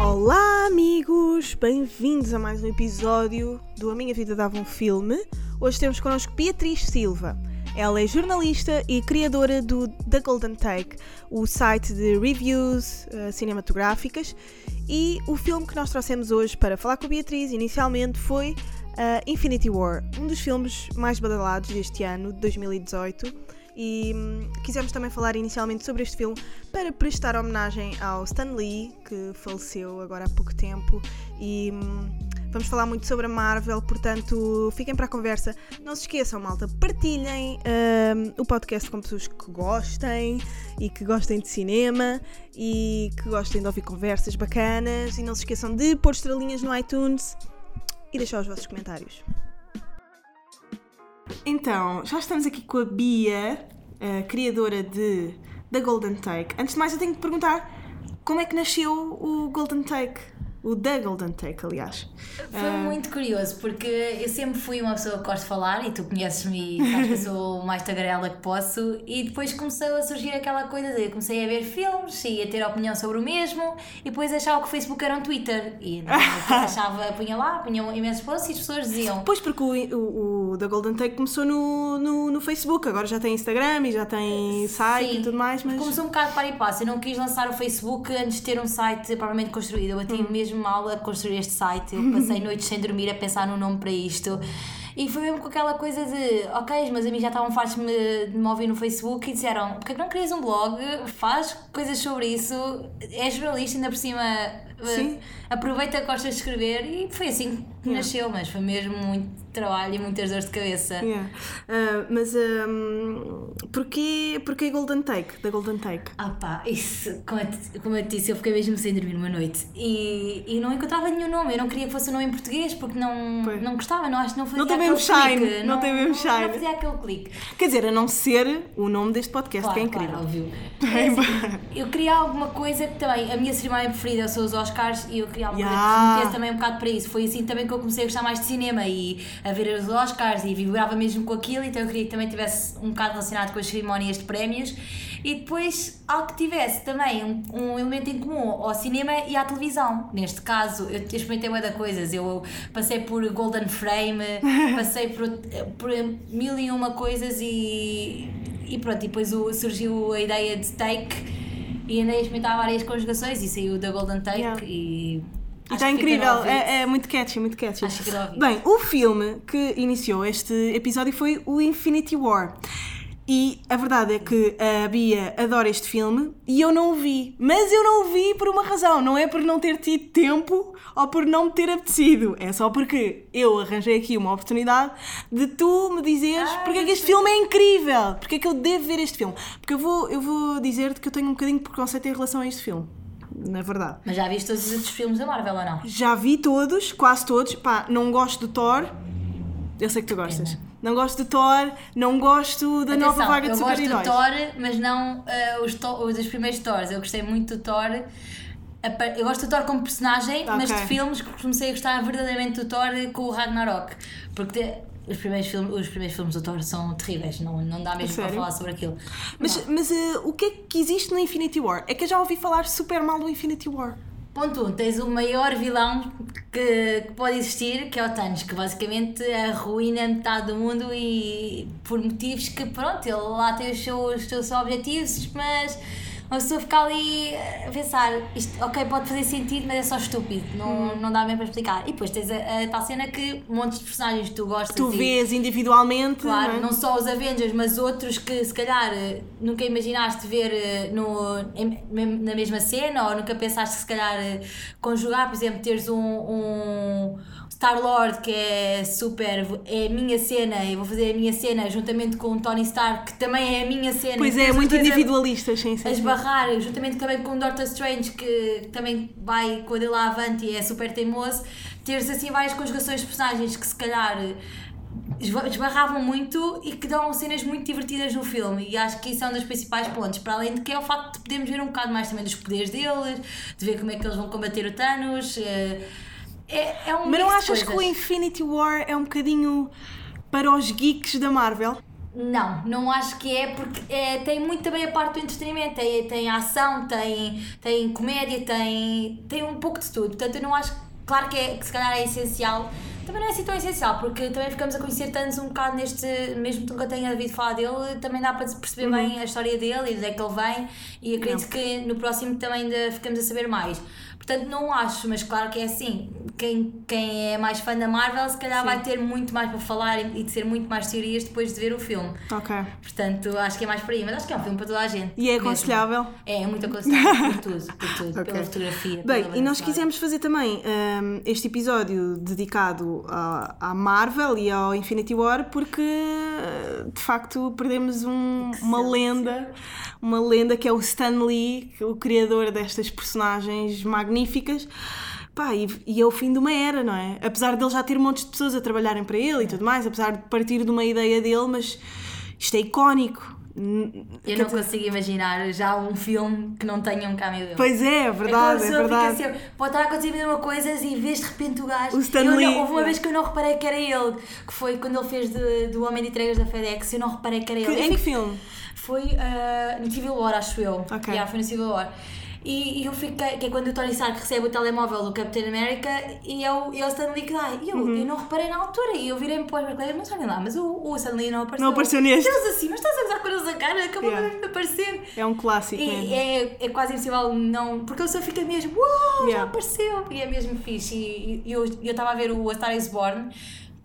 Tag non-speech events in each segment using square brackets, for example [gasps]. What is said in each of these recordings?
Olá, amigos! Bem-vindos a mais um episódio do A Minha Vida Dava um Filme. Hoje temos connosco Beatriz Silva. Ela é jornalista e criadora do The Golden Take, o site de reviews eh, cinematográficas. E o filme que nós trouxemos hoje para falar com a Beatriz inicialmente foi eh, Infinity War, um dos filmes mais badalados deste ano, de 2018 e hum, quisemos também falar inicialmente sobre este filme para prestar homenagem ao Stan Lee, que faleceu agora há pouco tempo, e hum, vamos falar muito sobre a Marvel, portanto fiquem para a conversa. Não se esqueçam, malta, partilhem hum, o podcast com pessoas que gostem e que gostem de cinema e que gostem de ouvir conversas bacanas, e não se esqueçam de pôr estrelinhas no iTunes e deixar os vossos comentários. Então, já estamos aqui com a Bia, a criadora de The Golden Take. Antes de mais, eu tenho que perguntar como é que nasceu o Golden Take? O The Golden Take, aliás. Foi muito curioso, porque eu sempre fui uma pessoa que gosta de falar e tu conheces-me e sabes que sou o mais tagarela que posso. E depois começou a surgir aquela coisa de eu comecei a ver filmes e a ter opinião sobre o mesmo e depois achava que o Facebook era um Twitter. E [laughs] achava, punha lá, punha imensos posts e as pessoas diziam. Pois, porque o, o, o The Golden Take começou no, no, no Facebook, agora já tem Instagram e já tem site Sim, e tudo mais, mas. Começou um bocado para e passo. Eu não quis lançar o Facebook antes de ter um site propriamente construído. Eu bati Hum. mesmo mal a construir este site. Eu passei [laughs] noites sem dormir a pensar no nome para isto. E foi mesmo com aquela coisa de, ok, os meus amigos já estavam fartos de me, de me ouvir no Facebook e disseram: porque é que não crias um blog? Faz coisas sobre isso, és jornalista, ainda por cima. Sim. Aproveita que gostas de escrever e foi assim que Yeah. nasceu, mas foi mesmo muito trabalho e muitas dores de cabeça. Yeah. Ah, mas um, porquê, porquê Golden Take? The Golden Take? Ah pá, isso, como eu, te- como eu te disse, eu fiquei mesmo sem dormir uma noite e, e não encontrava nenhum nome. Eu não queria que fosse um nome em português porque não, não gostava, não acho que não fazia Não tem aquele mesmo shine, clique. não tem mesmo shine. Não fazia aquele clique. Quer dizer, a não ser o nome deste podcast, Claro, que é incrível. claro, óbvio. [laughs] É assim, eu queria alguma coisa que também, a minha cerimónia preferida são os Oscars e eu queria alguma coisa que Yeah. remetesse também um bocado para isso. Foi assim também que eu comecei a gostar mais de cinema e a ver os Oscars e vibrava mesmo com aquilo, então eu queria que também tivesse um bocado relacionado com as cerimónias de prémios e depois algo que tivesse também um, um elemento em comum ao cinema e à televisão. Neste caso, eu experimentei uma da coisas, eu passei por Golden Frame, [laughs] passei por, por mil e uma coisas e, e pronto, e depois surgiu a ideia de take e andei a experimentar várias conjugações e saiu da Golden Take Yeah. e. E está incrível, é, é muito catchy, muito catchy. Acho que. Bem, o filme que iniciou este episódio foi o Infinity War. E a verdade é que a Bia adora este filme e eu não o vi. Mas eu não o vi por uma razão. Não é por não ter tido tempo ou por não me ter apetecido. É só porque eu arranjei aqui uma oportunidade de tu me dizeres Ai, porque é que este filme é incrível. Porque é que eu devo ver este filme. Porque eu vou, eu vou dizer-te que eu tenho um bocadinho de preconceito em relação a este filme. Na verdade. Mas já viste todos os outros filmes da Marvel ou não? Já vi todos, quase todos. Pá, não gosto do Thor. Eu sei que tu gostas. Não gosto do Thor, não gosto da nova Atenção, vaga de eu gosto do super-heróis. Thor, mas não ah, os, to- os dos primeiros Thors. Eu gostei muito do Thor. Eu gosto do Thor como personagem, mas de filmes que comecei a gostar verdadeiramente do Thor com o Ragnarok. Porque os primeiros, filmes, os primeiros filmes do Thor são terríveis, não, não dá mesmo para falar sobre aquilo. Mas, mas eh, o que é que existe no Infinity War? É que eu já ouvi falar super mal do Infinity War. Ponto 1, um, tens o maior vilão que, que pode existir, que é o Thanos, que basicamente arruína metade do mundo e por motivos que, pronto, ele lá tem os seus, os seus objetivos, mas uma pessoa fica ali a pensar, isto, ok, pode fazer sentido, mas é só estúpido, não, não dá bem para explicar. E depois tens a, a tal cena que montes de personagens que tu gostas Tu e- vês individualmente. Claro, não é? não só os Avengers, mas outros que se calhar eh, nunca imaginaste ver eh, no, em- na mesma cena ou nunca pensaste se calhar eh, conjugar, por exemplo, teres um, um Star-Lord que é super, é a minha cena, eu vou fazer a minha cena juntamente com o Tony Stark, que também é a minha cena. Pois é, muito individualista, sim, sim. a sim. esbarrar, juntamente também com o Doctor Strange, que também vai com a dele lá avante e é super teimoso, teres assim várias conjugações de personagens que se calhar esba- esbarravam muito e que dão cenas muito divertidas no filme e acho que isso é um dos principais pontos, para além de que é o facto de podermos ver um bocado mais também dos poderes deles, de ver como é que eles vão combater o Thanos, eh, É, é um Mas não achas que o. Infinity War é um bocadinho para os geeks da Marvel? Não, não acho que é porque é, tem muito também a parte do entretenimento, tem, tem ação, tem, tem comédia, tem, tem um pouco de tudo. Portanto, eu não acho, claro que, é, que se calhar é essencial, também não é assim tão essencial, porque também ficamos a conhecer tantos um bocado neste, mesmo que nunca tenha ouvido falar dele, também dá para perceber bem a história dele e de onde é que ele vem e acredito que no próximo também ainda ficamos a saber mais. Portanto, não acho, mas claro que é assim. Quem, quem é mais fã da Marvel, se calhar vai ter muito mais para falar e e de ser muito mais teorias depois de ver o filme. Ok. Portanto, acho que é mais por aí, mas acho que é um filme para toda a gente. E é mesmo. aconselhável? É, é muito aconselhável por tudo, por tudo, [laughs] Ok. pela fotografia. Bem, pela e nós quisemos fazer também hum, este episódio dedicado à, à Marvel e ao Infinity War porque de facto perdemos um- uma lenda, uma lenda que é o Stan Lee, o criador destas personagens magníficas. Pá, e, e é o fim de uma era, não é? Apesar dele já ter montes de pessoas a trabalharem para ele e tudo mais, apesar de partir de uma ideia dele, mas isto é icónico. Eu não dizer, consigo imaginar já um filme que não tenha um cameo dele. Pois é, é verdade, é É que verdade. fica sempre, pode estar a acontecer a mesma coisa e vês de repente o gajo. O Stan eu Lee, não, houve uma vez que eu não reparei que era ele, que foi quando ele fez de, do Homem de Entregas da FedEx, eu não reparei que era Que- ele. Eu em que filme? Foi uh, no Civil War, acho eu. Ok. Yeah, foi no Civil War. E, e eu fiquei, que é quando o Tony Stark recebe o telemóvel do Capitão América e é o, e é o Stan Lee que dá. E eu, Uhum. eu não reparei na altura. E eu virei-me para os meus colegas, mas olhem lá, mas o, o Stan Lee não apareceu. Não apareceu neste. Eles assim, mas estás a usar com eles a cara, acabou Yeah. de aparecer. É um clássico E mesmo. é, é quase impossível não. Porque ele só fica mesmo, uau, já Yeah. apareceu! E é mesmo fixe. E, e eu eu estava a ver o A Star is Born,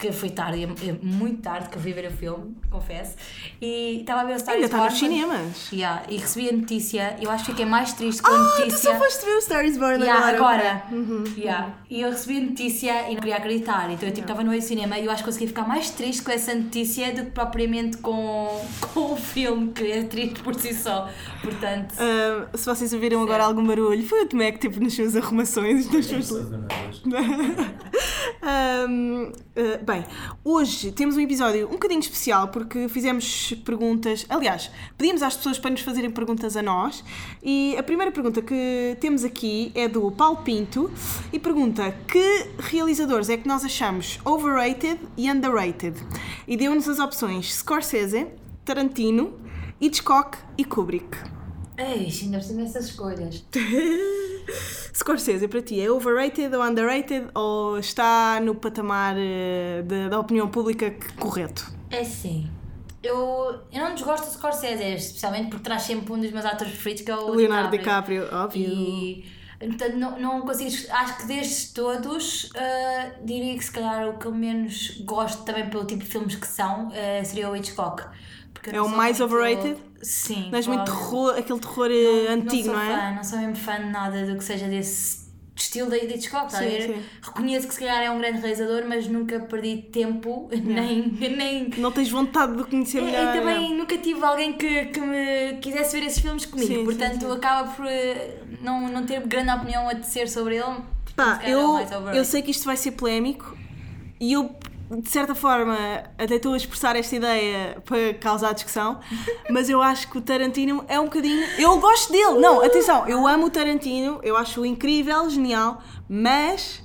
que foi tarde, é, é muito tarde que eu fui ver o filme, confesso. E estava a ver o Star Ainda is está Born. nos cinemas. Yeah, e recebi a notícia, eu acho que fiquei mais triste com a Ah, tu notícia. só foste ver o Star is Born Yeah, agora. agora. Yeah. E eu recebi a notícia e não queria acreditar. Então eu tipo, estava no meio do cinema e eu acho que consegui ficar mais triste com essa notícia do que propriamente com, [laughs] com o filme, que é triste por si só. Portanto. Ah, se vocês ouviram agora algum barulho, foi o Tomé que teve nas suas arrumações, nas suas [laughs] Ahm, ah, bem, hoje temos um episódio um bocadinho especial porque fizemos perguntas. Aliás, pedimos às pessoas para nos fazerem perguntas a nós. E a primeira pergunta que temos aqui é do Paulo Pinto e pergunta: Que realizadores é que nós achamos overrated e underrated? E deu-nos as opções Scorsese, Tarantino, Hitchcock e Kubrick. Ei, ainda por cima essas escolhas. [laughs] [laughs] Scorsese, para ti, é overrated ou underrated ou está no patamar eh, da, da opinião pública correto? É assim. Eu, eu não desgosto do Scorsese, especialmente porque traz sempre um dos meus atores preferidos que é o Leonardo DiCaprio, óbvio. E portanto, não, não consigo. Acho que destes todos, ah, diria que se calhar o que eu menos gosto também pelo tipo de filmes que são ah, seria o Hitchcock. É não o mais muito- overrated? Sim. Não és muito terror, aquele terror eh, antigo, não não, é? Fã, não sou mesmo fã de nada do que seja desse estilo da Hitchcock, está a Sim. Reconheço que se calhar é um grande realizador, mas nunca perdi tempo, [laughs] nem, nem Não tens vontade de conhecer melhor. e também nunca tive alguém que, que me quisesse ver esses filmes comigo, Sim, portanto sim. acaba por eh, não, não ter grande opinião a tecer sobre ele. Pá, é eu, eu sei que isto vai ser polémico e eu, de certa forma, até estou a expressar esta ideia para causar discussão, mas eu acho que o Tarantino é um bocadinho. Eu gosto dele! Não, atenção, eu amo o Tarantino, eu acho-o incrível, genial, mas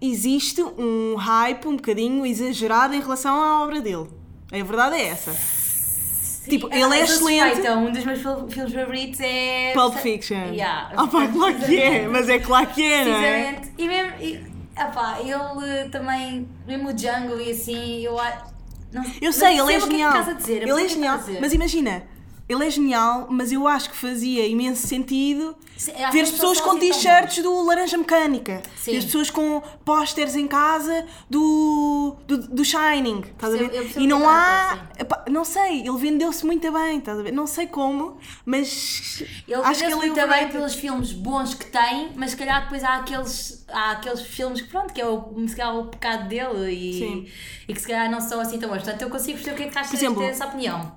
existe um hype um bocadinho exagerado em relação à obra dele. A verdade é essa. Sim, tipo, ah, ele é sou excelente. suspeita, um dos meus fil- filmes favoritos é. Pulp Fiction. Yeah, Ah, pá, claro que é, mas é claro que é, não é? E mesmo. E, epá, ele também. Mesmo o Django e assim, eu a- não Eu sei, ele é que genial. que dizer, eu ele é que genial. Mas imagina, ele é genial, mas eu acho que fazia imenso sentido Sim, ver as pessoas com t-shirts do Laranja Mecânica. Sim. E as pessoas com pósteres em casa do, do, do Shining. Estás a ver? eu percebo E não há. não sei, ele vendeu-se muito bem, estás a ver? Não sei como, mas. Ele acho que ele é muito bem overrated. pelos filmes bons que tem, mas se calhar depois há aqueles, há aqueles filmes que pronto, que é o, se calhar, o pecado dele e, Sim. e que se calhar não são assim tão bons. Portanto, eu consigo perceber o que é que estás Por a ter essa opinião.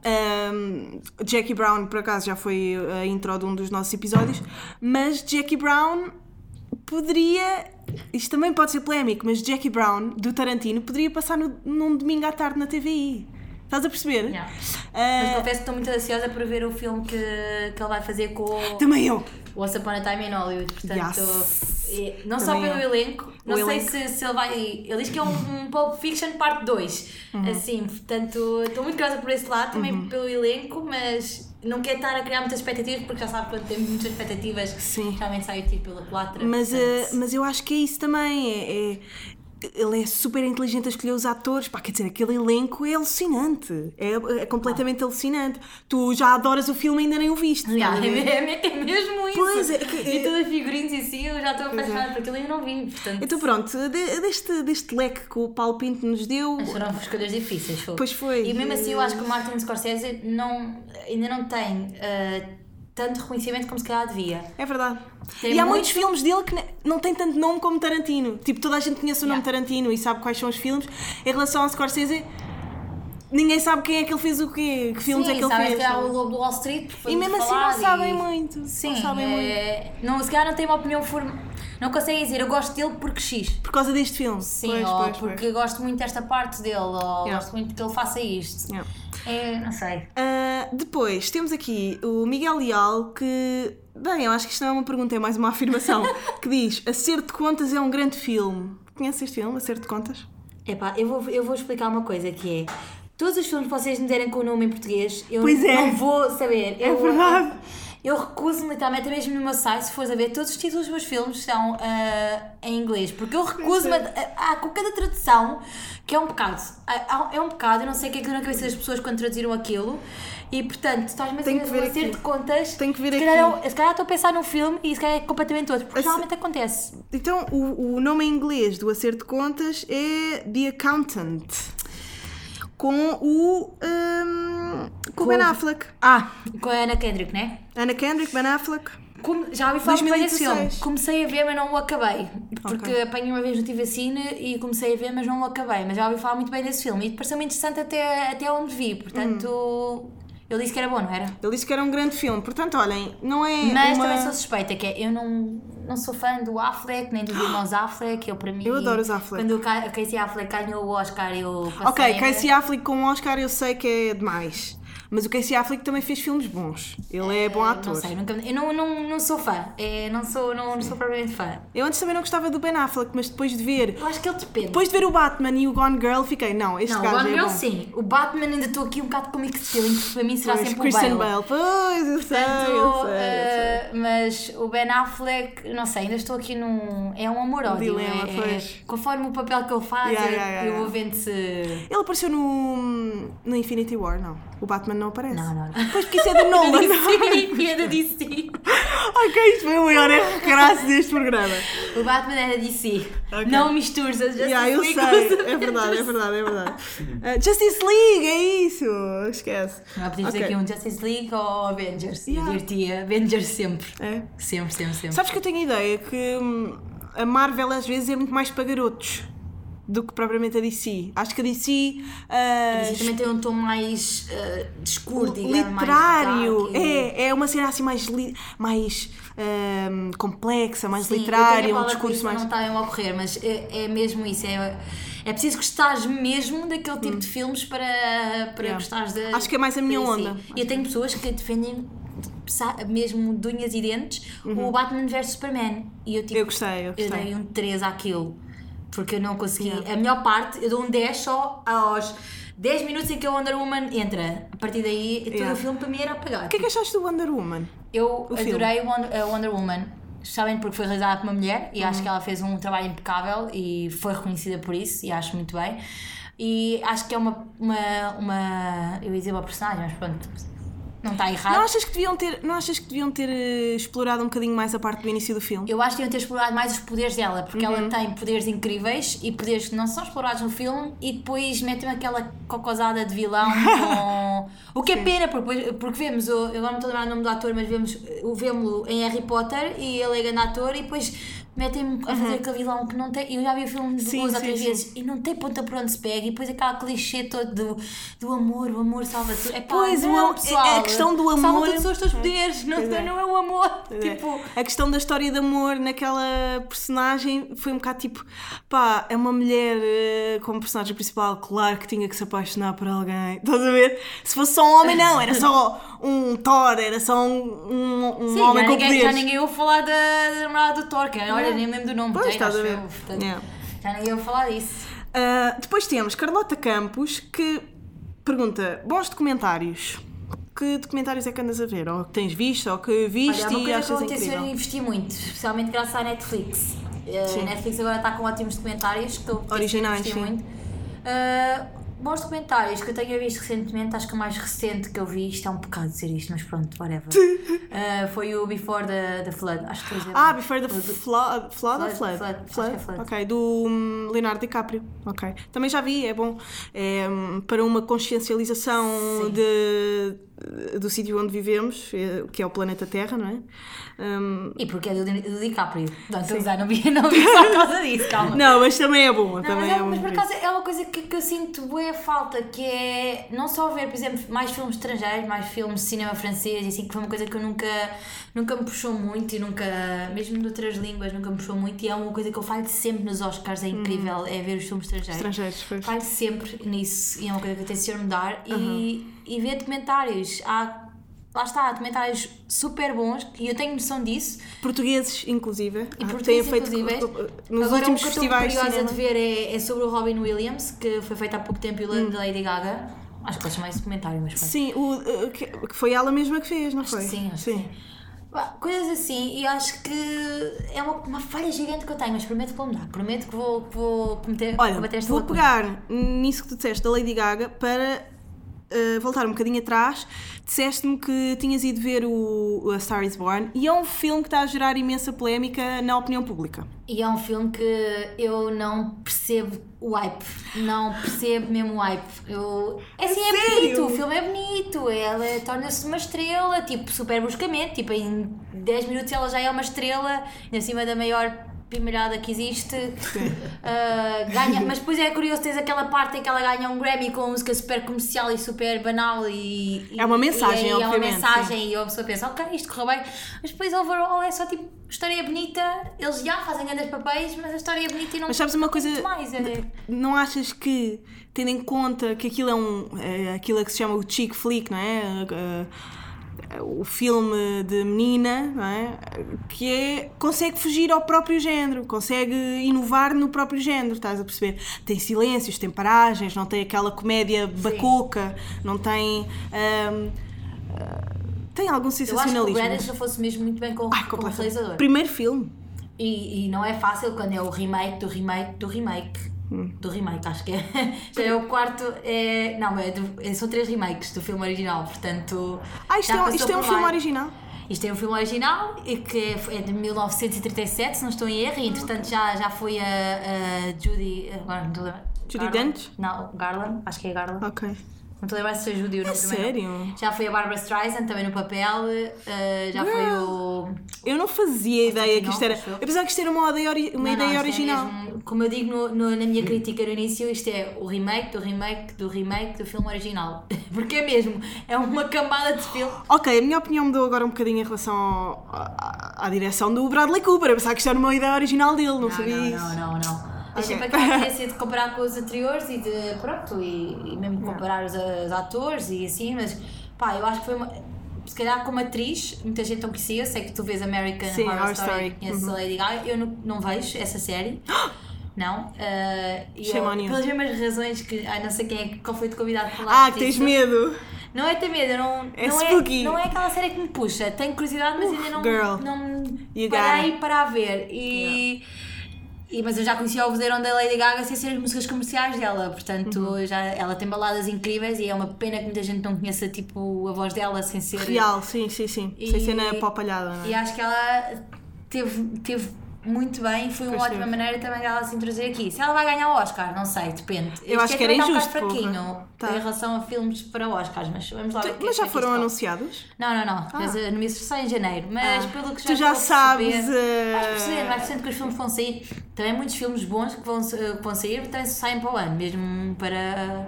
Um, Jackie Brown, por acaso, já foi a intro de um dos nossos episódios, mas Jackie Brown poderia. Isto também pode ser polémico, mas Jackie Brown, do Tarantino, poderia passar no, num domingo à tarde na TVI. Estás a perceber? Yeah. Ah, Mas confesso que estou muito ansiosa para ver o filme que, que ele vai fazer com também eu. Once Upon a Time in Hollywood. Portanto, Yes. É, não só Também pelo é. elenco, não O sei elenco. se, se ele vai. Ele diz que é um, um Pulp Fiction parte 2. Uhum. Assim, portanto, estou muito curiosa por esse lado, também pelo elenco, mas não quero estar a criar muitas expectativas porque já sabe quando temos muitas expectativas, Sim. realmente sai o tipo pela culatra. Mas, portanto, eh, mas eu acho que é isso também. É, é- ele é super inteligente a escolher os atores. Pá, quer dizer, aquele elenco é alucinante. É, é completamente alucinante. Tu já adoras o filme e ainda nem o viste. Yeah, é, é- é mesmo isso. Pois é, que- E todas as figurinhas em si, eu já estou é. apaixonada por aquilo e ainda não vi. Portanto, Então pronto, de- deste, deste leque que o Paulo Pinto nos deu. foram escolhas difíceis. foi. Pois foi. E mesmo assim, eu acho que o Martin Scorsese não, ainda não tem eh, tanto reconhecimento como se calhar devia. É verdade. Tem e há muito- muitos filmes dele que não têm tanto nome como Tarantino. Tipo, toda a gente conhece o nome Yeah. Tarantino e sabe quais são os filmes. Em relação ao Scorsese, ninguém sabe quem é que ele fez o quê, que filmes Sim, é que ele fez. que há o Lobo do Wall Street. E muito mesmo assim não sabem e- muito. Sim, não sabem muito. é, não, se calhar não tem uma opinião formal. Não conseguem dizer eu gosto dele porque X. Por causa deste filme. Sim, Pois, ou pois, porque pois. gosto muito desta parte dele, ou Yeah. gosto muito que ele faça isto. Yeah. É, não sei. Ah, depois temos aqui o Miguel Leal que. Bem, eu acho que isto não é uma pergunta, é mais uma afirmação. [laughs] que diz: Acerto de Contas é um grande filme. Conhece este filme, Acerto de Contas? Epá, eu vou, eu vou explicar uma coisa que é. Todos os filmes que vocês me derem com o nome em português, eu Pois é. não vou saber. É eu, verdade. Eu, eu recuso-me literalmente, até mesmo no meu site, se fores a ver, todos os títulos dos meus filmes são ah, em inglês. Porque eu recuso-me a, a, a- com cada tradução, que é um pecado. Ah, É um pecado, eu não sei o que é que deu na cabeça das pessoas quando traduziram aquilo. E portanto, estás-me a um aqui. de contas. Tenho que ver se aqui. calhar, eu- se calhar estou a pensar num filme e se calhar é completamente outro. Porque realmente acontece. Então, o, o nome em inglês do Acerto de Contas é The Accountant. Com o. hum, com o Ben Affleck. Ah, com a Ana Kendrick, né? Ana Kendrick, Ben Affleck. Como- já ouvi falar muito bem desse 2016. filme. Comecei a ver, mas não o acabei. Porque Ok. apanhei uma vez no Tivacine e comecei a ver, mas não o acabei. Mas já ouvi falar muito bem desse filme. E pareceu-me interessante até, até onde vi. Portanto, eu disse que era bom, não era? Ele disse que era um grande filme. Portanto, olhem, não é. Mas uma... também sou suspeita, que é, eu não, não sou fã do Affleck, nem dos irmãos [gasps] Affleck. Eu, para mim, Eu adoro os Affleck. Quando o Ca- Casey Affleck ganhou o Oscar, eu passei... Ok, Casey Affleck com o Oscar eu sei que é demais. Mas o Casey Affleck também fez filmes bons. Ele é bom ator. Não sei, nunca, eu não, não, não sou fã. É, não, sou, não, não sou propriamente fã. Eu antes também não gostava do Ben Affleck, mas depois de ver. Eu acho que ele depende. Depois de ver o Batman e o Gone Girl, fiquei, não, este Não, o gajo Gone é Girl bom. sim. O Batman ainda estou aqui um bocado com mixed feelings, porque para mim será Pois, sempre Christian o Bale. Bale. Pois, eu sei, eu Portanto, sei, eu sei. eh, mas o Ben Affleck, não sei, ainda estou aqui num. É um amor-ódio. dilema, é, pois. é, conforme o papel que ele faz, Yeah, eu, yeah, yeah, eu vou vendo se. Ele apareceu no, no Infinity War, não. O Batman não aparece. Não, não, não. Pois porque isso é do [laughs] Nolan. Sim, [laughs] era DC. ok, isto foi o maior erro crasso deste programa. O Batman era DC. Ok. Não mistures a Justice Yeah, eu League sei, os é verdade, é verdade, é verdade. Uh, Justice League, é isso! Esquece. Não, podíamos Ok. ter aqui um Justice League ou Avengers. Yeah. Eu diria Avengers sempre. É. Sempre, sempre, sempre. Sabes que eu tenho a ideia que hum, a Marvel às vezes é muito mais para garotos do que propriamente a DC. Acho que a DC. uh, Mas também tem um tom mais uh, escuro, digamos. literário. Mais é, é uma cena assim mais, li- mais hum, complexa, mais Sim, eu literária, um discurso mais. Não está a ocorrer, mas é, é mesmo isso. É, é preciso gostares mesmo daquele tipo de filmes para, para Hum. Yeah. gostares de. Acho que é mais a minha onda. E eu tenho pessoas que defendem mesmo de unhas e dentes o Batman vs Superman. E eu, tipo, Uhum. Eu gostei, eu eu gostei. dei um 3 àquilo. Porque eu não consegui. Yeah. A melhor parte, eu dou um 10 só aos 10 minutos em que a Wonder Woman entra. A partir daí, todo Yeah. o filme para mim era apagado. O que é que achaste do Wonder Woman? Eu O adorei o Wonder, a Wonder Woman, sabem porque foi realizada por uma mulher e Uhum. acho que ela fez um trabalho impecável e foi reconhecida por isso e acho muito bem. E acho que é uma, uma, uma eu ia dizer uma personagem, mas pronto, não está errado. Não achas que deviam ter, não achas que deviam ter eh, explorado um bocadinho mais a parte do início do filme? Eu acho que iam ter explorado mais os poderes dela, porque Uhum. ela tem poderes incríveis e poderes que não são explorados no filme e depois metem aquela cocosada de vilão [laughs] com. O que é pena, porque, porque vemos, o- eu agora não estou a lembrar o nome do ator, mas vemos o vemos em Harry Potter e ele é grande ator e depois metem-me a fazer aquele vilão que não tem. Eu já vi o filme Uhum. Sim, duas ou sim, três sim. vezes e não tem ponta por onde se pega e depois aquela clichê todo do, do amor, o amor salva tudo. É pá, Pois, o não, am- pessoal, a questão do Salva amor- todos os teus poderes, não, é. não é o amor. Pois é. Tipo. A questão da história de amor naquela personagem foi um bocado tipo, pá, é uma mulher eh, como personagem principal, claro que tinha que se apaixonar por alguém. [laughs] Estás a ver? Se fosse só um homem, não, era só um Thor, era só um, um, um Sim, homem já com ninguém, já poderes. ninguém ouve falar da, da namorada do Thor, que é, olha, nem mesmo do nome Pois, tem, estás a ver. eu, portanto, Yeah. Já nem ia falar disso. Ah, depois temos Carlota Campos que pergunta: bons documentários. Que documentários é que andas a ver? Ou que tens visto, ou que viste Olha, é e que eu achas ter incrível? investir muito, especialmente graças à Netflix. A Sim. Netflix agora está com ótimos documentários que estou a Originais, sim. muito. Ah, bons documentários que eu tenho visto recentemente, acho que o mais recente que eu vi, isto é um pecado dizer isto, mas pronto, whatever. [laughs] Ah, foi o Before the, the Flood, acho que Ah. Before the Flood, flood, ou Flood, Flood? Flood, é Flood. Ok, do hum, Leonardo DiCaprio. Ok. Também já vi, é bom. É, hum, para uma consciencialização Sim. de, do sítio onde vivemos, eh, que é o planeta Terra, não é? Hum, E porque é do, do DiCaprio. Não, estou a usar, não vi, não vi por causa disso, calma. não, mas também é bom. Não, também mas, é, é mas por acaso é uma coisa que, que eu sinto boa falta, que é não só ver, por exemplo, mais filmes estrangeiros, mais filmes de cinema francês, e assim, que foi uma coisa que eu nunca, nunca me puxou muito e nunca, mesmo de outras línguas, nunca me puxou muito, e é uma coisa que eu falho sempre nos Oscars, é incrível, é ver os filmes estrangeiros. Estrangeiros, pois. Falho sempre nisso, e é uma coisa que eu tenho mudar, e, e ver documentários. Há, lá está, há documentários super bons, e eu tenho noção disso, Portugueses, inclusive. e ah, têm portugueses, feito nos Agora, últimos o que festivais eu estou curiosa de ver é, é sobre o Robin Williams, que foi feito há pouco tempo e Hum. da Lady Gaga. Acho que pode chamar esse documentário, mas pronto. Sim, o, que que foi ela mesma que fez, não Acho foi? que sim, acho que sim. Bah, Coisas assim, e acho que é uma, uma falha gigante que eu tenho, mas prometo que vou mudar. Prometo que vou, que vou cometer, Olha, vou pegar nisso que tu disseste da Lady Gaga para uh, voltar um bocadinho atrás. Disseste-me que tinhas ido ver o, A Star is Born e é um filme que está a gerar imensa polémica na opinião pública. E é um filme que eu não percebo o hype. Não percebo mesmo o hype. Eu... É assim, é bonito, o filme é bonito. Ela torna-se uma estrela, tipo, super bruscamente. Tipo, em 10 minutos ela já é uma estrela, em cima da maior primeirada que existe. Ah, ganha, mas depois é curioso, tens aquela parte em que ela ganha um Grammy com uma música super comercial e super banal e... e- É uma mensagem, e, aí É uma obviamente, mensagem e a pessoa pensa, ok, isto correu bem. Mas depois, overall, é só tipo, história bonita. Eles já fazem grandes papéis, mas a história é bonita e não Mas sabes uma coisa? mais. É... Não achas que, tendo em conta que aquilo é um. É aquilo que se chama o chick flick, não é? Uh, uh, o filme de menina, é? Que é, consegue fugir ao próprio género, consegue inovar no próprio género, estás a perceber? Tem silêncios, tem paragens, não tem aquela comédia bacoca, não tem. ah, tem algum Eu acho que o sensacionalismo. Brandon já fosse mesmo muito bem com, Ah, como completamente. realizador. Primeiro filme. E, e não é fácil quando é o remake do remake do remake. Hum. Do remake, acho que é. [laughs] Já é o quarto. É, não, é do- é- são três remakes do filme original, portanto. Ah, isto, é, um- isto é um filme lá. original. Isto é um filme original que é de 1937, se não estou em erro, e entretanto já, já foi a, a Judy. Agora não estou a. Judy Garland? Dench? Não, Garland, acho que é Garland. Ok. Não estou a lembrar se foi não. É também não. sério? Já foi a Barbara Streisand também no papel, eh, já foi o. Eu não fazia ideia que isto era. pensava que isto era uma uma Não, não, ideia isto é original. mesmo- como eu digo no- no- na minha crítica no início, isto é o remake do remake do remake do filme original. [laughs] Porque é mesmo, é uma camada de filme. Ok, a minha opinião mudou agora um bocadinho em relação ao- à, à direção do Bradley Cooper. Pensava que isto era uma ideia original dele, não, Não, sabia não, isso. não, não, não. É Ok. sempre aquela [laughs] tendência de comparar com os anteriores e de, pronto, e, e mesmo comparar os, os atores e assim, mas pá, eu acho que foi uma, se calhar como atriz, muita gente não conhecia, sei que tu vês American Sim, Horror, Horror Story, Story, conheces uhum. a Lady Gaga, eu não, não vejo essa série. [gasps] Não, uh, e eu, pelas mesmas razões que, ai, não sei quem é, que- qual foi o convidado para falar Ah, que tens medo. Não é ter medo, não, É não, spooky. é, não é aquela série que me puxa. Tenho curiosidade, mas ainda não, girl. não parei para a ver. E, e, mas eu já conhecia o vozeirão da Lady Gaga sem ser as músicas comerciais dela. Portanto, Uhum. já, ela tem baladas incríveis e é uma pena que muita gente não conheça tipo, a voz dela sem ser. Real, sim, sim, sim. E- Sem ser na popalhada, não E é? acho que ela teve, teve muito bem foi uma ótima maneira também dela se introduzir aqui. Se ela vai ganhar o Oscar, não sei, depende. Eu Este acho que era injusto, um fraquinho Tá. em relação a filmes para Oscars, mas vamos lá ver. o que é Mas já é foram anunciados? não, não, não. Mas a nomeação sai em janeiro. Mas Ah. pelo que já Tu já sabes, perceber- eh, Vais perceber, vais perceber que os filmes vão sair. Também muitos filmes bons que vão, que vão sair também saem para o ano, mesmo para,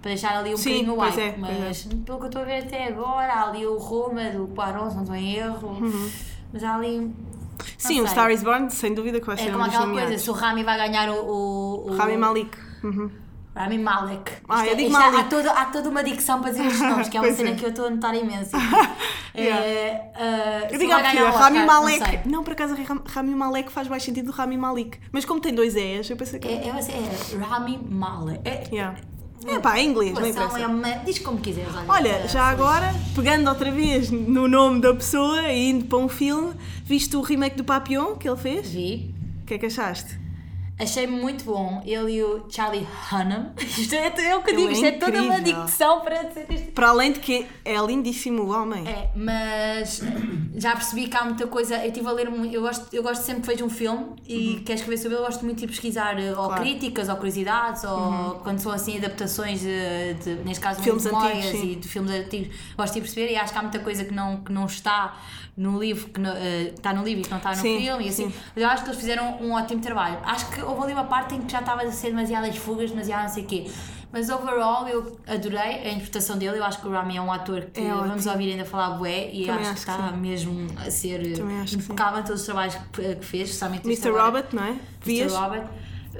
para deixar ali um Sim, bocadinho o hype. é, pois mas pelo que eu estou a ver até agora, há ali o Roma do Quaron, se não estou em erro. Mas há ali. Sim, sei. o Star is Born, sem dúvida que vai É ser como um dos aquela coisa, nomeados. se o Rami vai ganhar o. o, o Rami Malik. Uhum. Rami Malek. Ah, Isto é- isto é- Malik. Há, toda, há toda uma dicção para dizer estes [laughs] nomes, que é uma cena é. que eu estou a notar imenso. [laughs] É, ah, Eu digo o Rami Malek. Não. Não, por acaso Ram- Rami Malek faz mais sentido do Rami Malik. Mas como tem dois E's, eu pensei que. É, é, é Rami Malek. É, Yeah. É pá, é inglês, não interessa. é uma- Diz como quiseres. Olha, Olha, ah, já agora, pegando outra vez no nome da pessoa e indo para um filme, viste o remake do Papillon que ele fez? Vi. O que é que achaste? Achei muito bom. Ele e o Charlie Hunnam. [laughs] Isto é, é o que eu digo, é isto é toda uma dicção para dizer isto. Para além de que é lindíssimo o homem. É, mas já percebi que há muita coisa. Eu estive a ler. Eu gosto, eu gosto sempre que vejo um filme e quero escrever sobre ele. Eu gosto muito de ir pesquisar eh, ou Uhum. Claro. Uhum. críticas ou curiosidades ou quando são assim adaptações de, de neste caso, Filmes de memórias antigos, sim. e de filmes antigos. Gosto de ir perceber e acho que há muita coisa que não, que não está no livro, que, não, eh, está no livro e que não está no Sim, filme e assim. sim. Mas eu acho que eles fizeram um ótimo trabalho. Acho que houve ali uma parte em que já estava a ser demasiadas fugas, demasiado não sei o quê. Mas overall eu adorei a interpretação dele. Eu acho que o Rami é um ator que É vamos ouvir ainda falar bué e Também acho, acho que que está sim. mesmo a ser sim. impecável em todos os trabalhos que, que fez, especialmente Mr. Robert, não é? Mr. Vias? Robert.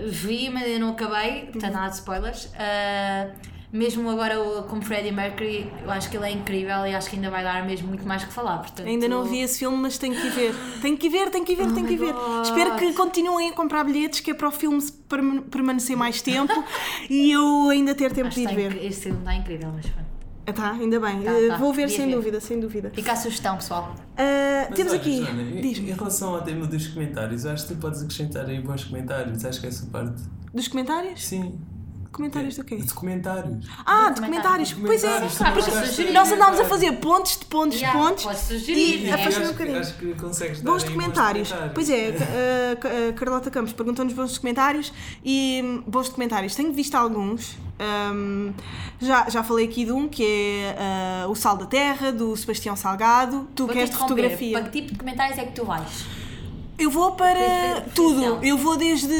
Vi, mas ainda não acabei, portanto nada de spoilers. Ah, mesmo agora o- como Freddie Mercury, eu acho que ele é incrível e acho que ainda vai dar mesmo muito mais que falar. Portanto, Ainda não vi esse filme, mas tenho que ir ver. Tenho que ver, tenho que ir ver, tenho que ir ver. Oh God. Espero que continuem a comprar bilhetes, que é para o filme permanecer mais tempo [laughs] e eu ainda ter tempo Acho de ir está ver. Este filme está incrível, mas pronto. Ah, tá, ainda bem. Tá, Eh, tá. Vou ver Devia sem ver. dúvida, sem dúvida. Fica a sugestão, pessoal. Mas temos olha, aqui. Joana, em, Diz-me. em relação ao tema dos comentários, acho que tu podes acrescentar aí bons comentários. Acho que essa parte. Dos comentários? Sim. Comentários do quê? De comentários. Ah, comentários. comentários. Pois é. Comentários, porque gostaste de sugerir. Nós andámos a comentários. fazer pontos de pontos de Yeah, pontos. sugerir, e né? afasta-me um bocadinho. acho que consegues dar Bons aí documentários. Pois é, a Ca- a Carlota Campos perguntou-nos bons documentários e hum, bons documentários. Tenho visto alguns. Hum, já, já falei aqui de um que é ah, O Sal da Terra, do Sebastião Salgado. Tu queres de interromper. fotografia? Para que tipo de comentários é que tu vais? Eu vou para tudo. Eu vou desde,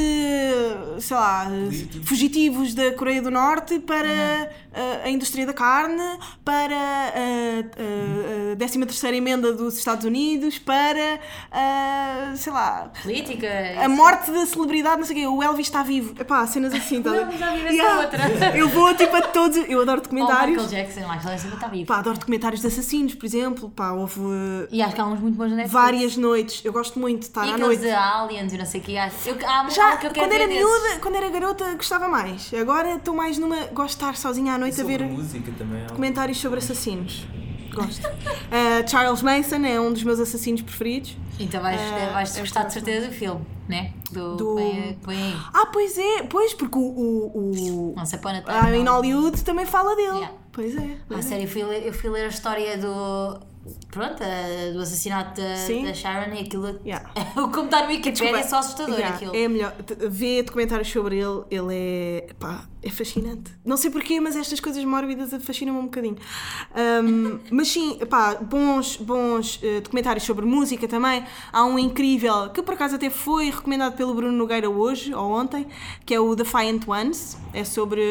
sei lá, Políticos. fugitivos da Coreia do Norte para uh, a indústria da carne, para a, a, a 13 emenda dos Estados Unidos, para, uh, sei lá, Política? a morte da celebridade, não sei o quê. O Elvis está vivo. Epá, cenas assim, tá [laughs] a? Elvis essa outra. [laughs] Eu vou tipo a todos. Eu adoro Ou documentários. Michael Jackson, Michael Jackson está vivo. Pá, adoro documentários de assassinos, por exemplo. Pá, houve E acho que há uns muito bons na Netflix. várias noites. Eu gosto muito de estar E à aqueles noite. de aliens e não sei o que. acho- Eu, há, Já, que eu quero quando era ver desses. miúda, quando era garota, gostava mais. Agora estou mais numa. Gosto de estar sozinha à noite a ver também. um- comentários sobre assassinos. Gosto. Uh, [laughs] Charles Manson é um dos meus assassinos preferidos. Então vais, Ah, vais é gostar de certeza do filme, né? Do, Do- aí. Ah, pois é, pois, porque o. o, o Não sei para ah, em Hollywood também fala dele. Yeah. Pois é. A Pois é. sério, eu fui, eu fui ler a história do. Pronto, a- do assassinato da, da Sharon e aquilo. Yeah. [laughs] o como está no Wikipedia é só assustador yeah, aquilo. É melhor. Vê documentários sobre ele, ele é. pá, é fascinante. Não sei porquê, mas estas coisas mórbidas fascinam-me um bocadinho. Um, [laughs] mas sim, pá, bons, bons eh, documentários sobre música também. Há um incrível, que por acaso até foi recomendado pelo Bruno Nogueira hoje, ou ontem, que é o Defiant Ones. É sobre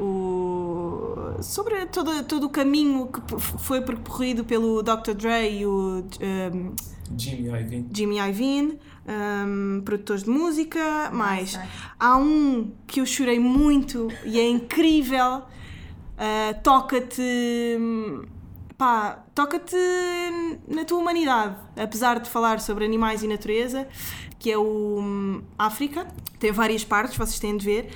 o. sobre todo, todo o caminho que foi percorrido pelo Dr. Dre e o. um, Jimmy Iovine. Jimmy Iovine, um, produtores de música, mais. Há um que eu chorei muito e é incrível. uh, toca-te. Pá, toca-te na tua humanidade, apesar de falar sobre animais e natureza, que é o hum, África. Tem várias partes, vocês têm de ver.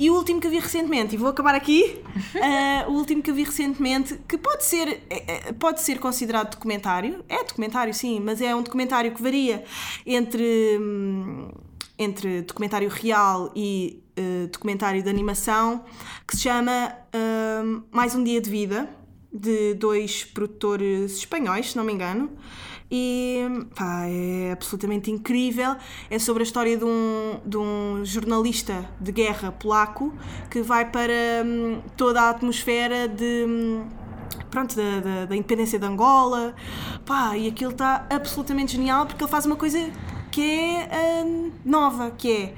E o último que eu vi recentemente, e vou acabar aqui, ah, [laughs] o último que eu vi recentemente, que pode ser, é- é- pode ser considerado documentário, é documentário sim, mas é um documentário que varia entre, hum, entre documentário real e eh, documentário de animação, que se chama hum, Mais um Dia de Vida, de dois produtores espanhóis, se não me engano. E pá, é absolutamente incrível. É sobre a história de um, de um jornalista de guerra polaco que vai para hum, toda a atmosfera de. hum, Pronto, da, da, da independência de Angola, pá, e aquilo está absolutamente genial porque ele faz uma coisa que é hum, nova, que é